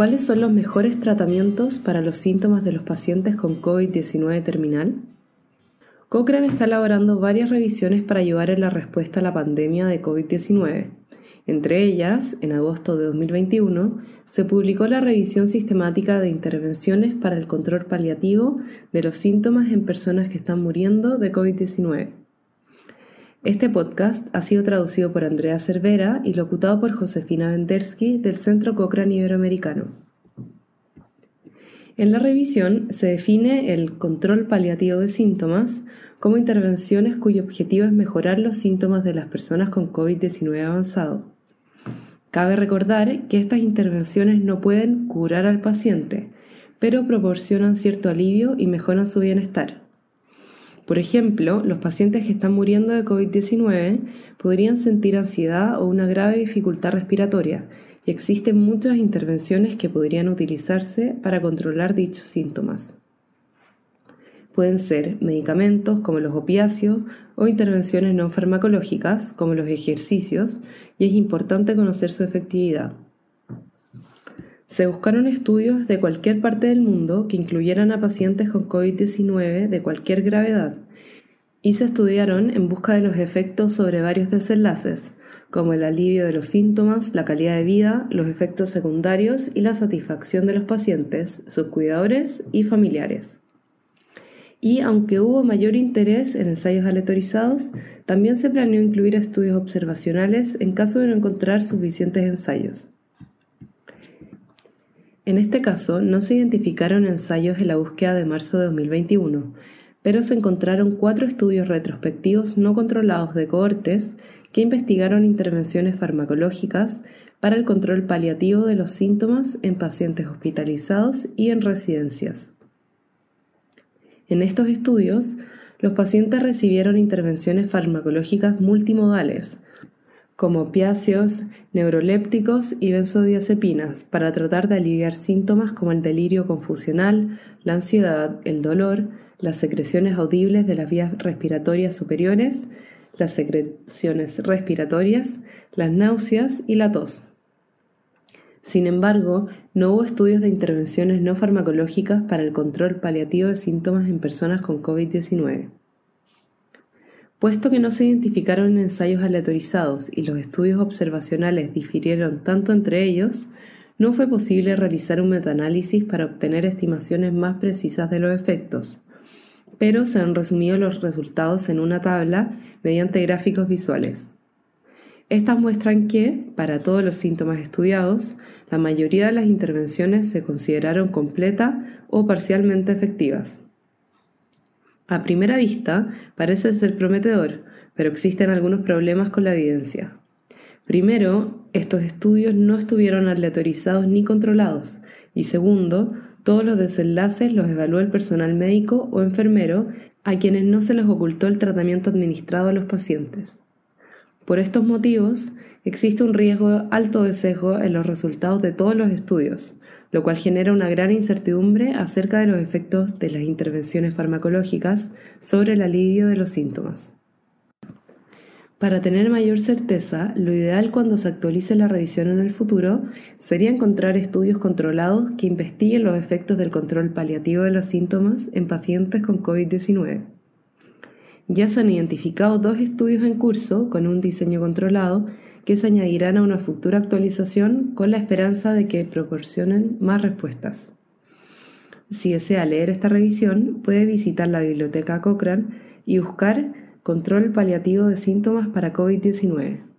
¿Cuáles son los mejores tratamientos para los síntomas de los pacientes con COVID-19 terminal? Cochrane está elaborando varias revisiones para ayudar en la respuesta a la pandemia de COVID-19. Entre ellas, en agosto de 2021, se publicó la revisión sistemática de intervenciones para el control paliativo de los síntomas en personas que están muriendo de COVID-19. Este podcast ha sido traducido por Andrea Cervera y locutado por Josefina Vendersky del Centro Cochrane Iberoamericano. En la revisión se define el control paliativo de síntomas como intervenciones cuyo objetivo es mejorar los síntomas de las personas con COVID-19 avanzado. Cabe recordar que estas intervenciones no pueden curar al paciente, pero proporcionan cierto alivio y mejoran su bienestar. Por ejemplo, los pacientes que están muriendo de COVID-19 podrían sentir ansiedad o una grave dificultad respiratoria, y existen muchas intervenciones que podrían utilizarse para controlar dichos síntomas. Pueden ser medicamentos como los opiáceos o intervenciones no farmacológicas como los ejercicios, y es importante conocer su efectividad. Se buscaron estudios de cualquier parte del mundo que incluyeran a pacientes con COVID-19 de cualquier gravedad y se estudiaron en busca de los efectos sobre varios desenlaces, como el alivio de los síntomas, la calidad de vida, los efectos secundarios y la satisfacción de los pacientes, sus cuidadores y familiares. Y aunque hubo mayor interés en ensayos aleatorizados, también se planeó incluir estudios observacionales en caso de no encontrar suficientes ensayos. En este caso, no se identificaron ensayos en la búsqueda de marzo de 2021, pero se encontraron cuatro estudios retrospectivos no controlados de cohortes que investigaron intervenciones farmacológicas para el control paliativo de los síntomas en pacientes hospitalizados y en residencias. En estos estudios, los pacientes recibieron intervenciones farmacológicas multimodales, como opiáceos, neurolépticos y benzodiazepinas para tratar de aliviar síntomas como el delirio confusional, la ansiedad, el dolor, las secreciones audibles de las vías respiratorias superiores, las secreciones respiratorias, las náuseas y la tos. Sin embargo, no hubo estudios de intervenciones no farmacológicas para el control paliativo de síntomas en personas con COVID-19. Puesto que no se identificaron ensayos aleatorizados y los estudios observacionales difirieron tanto entre ellos, no fue posible realizar un metaanálisis para obtener estimaciones más precisas de los efectos, pero se han resumido los resultados en una tabla mediante gráficos visuales. Estas muestran que, para todos los síntomas estudiados, la mayoría de las intervenciones se consideraron completa o parcialmente efectivas. A primera vista parece ser prometedor, pero existen algunos problemas con la evidencia. Primero, estos estudios no estuvieron aleatorizados ni controlados, y segundo, todos los desenlaces los evaluó el personal médico o enfermero a quienes no se les ocultó el tratamiento administrado a los pacientes. Por estos motivos, existe un riesgo alto de sesgo en los resultados de todos los estudios, lo cual genera una gran incertidumbre acerca de los efectos de las intervenciones farmacológicas sobre el alivio de los síntomas. Para tener mayor certeza, lo ideal cuando se actualice la revisión en el futuro sería encontrar estudios controlados que investiguen los efectos del control paliativo de los síntomas en pacientes con COVID-19. Ya se han identificado dos estudios en curso con un diseño controlado que se añadirán a una futura actualización con la esperanza de que proporcionen más respuestas. Si desea leer esta revisión, puede visitar la biblioteca Cochrane y buscar control paliativo de síntomas para COVID-19.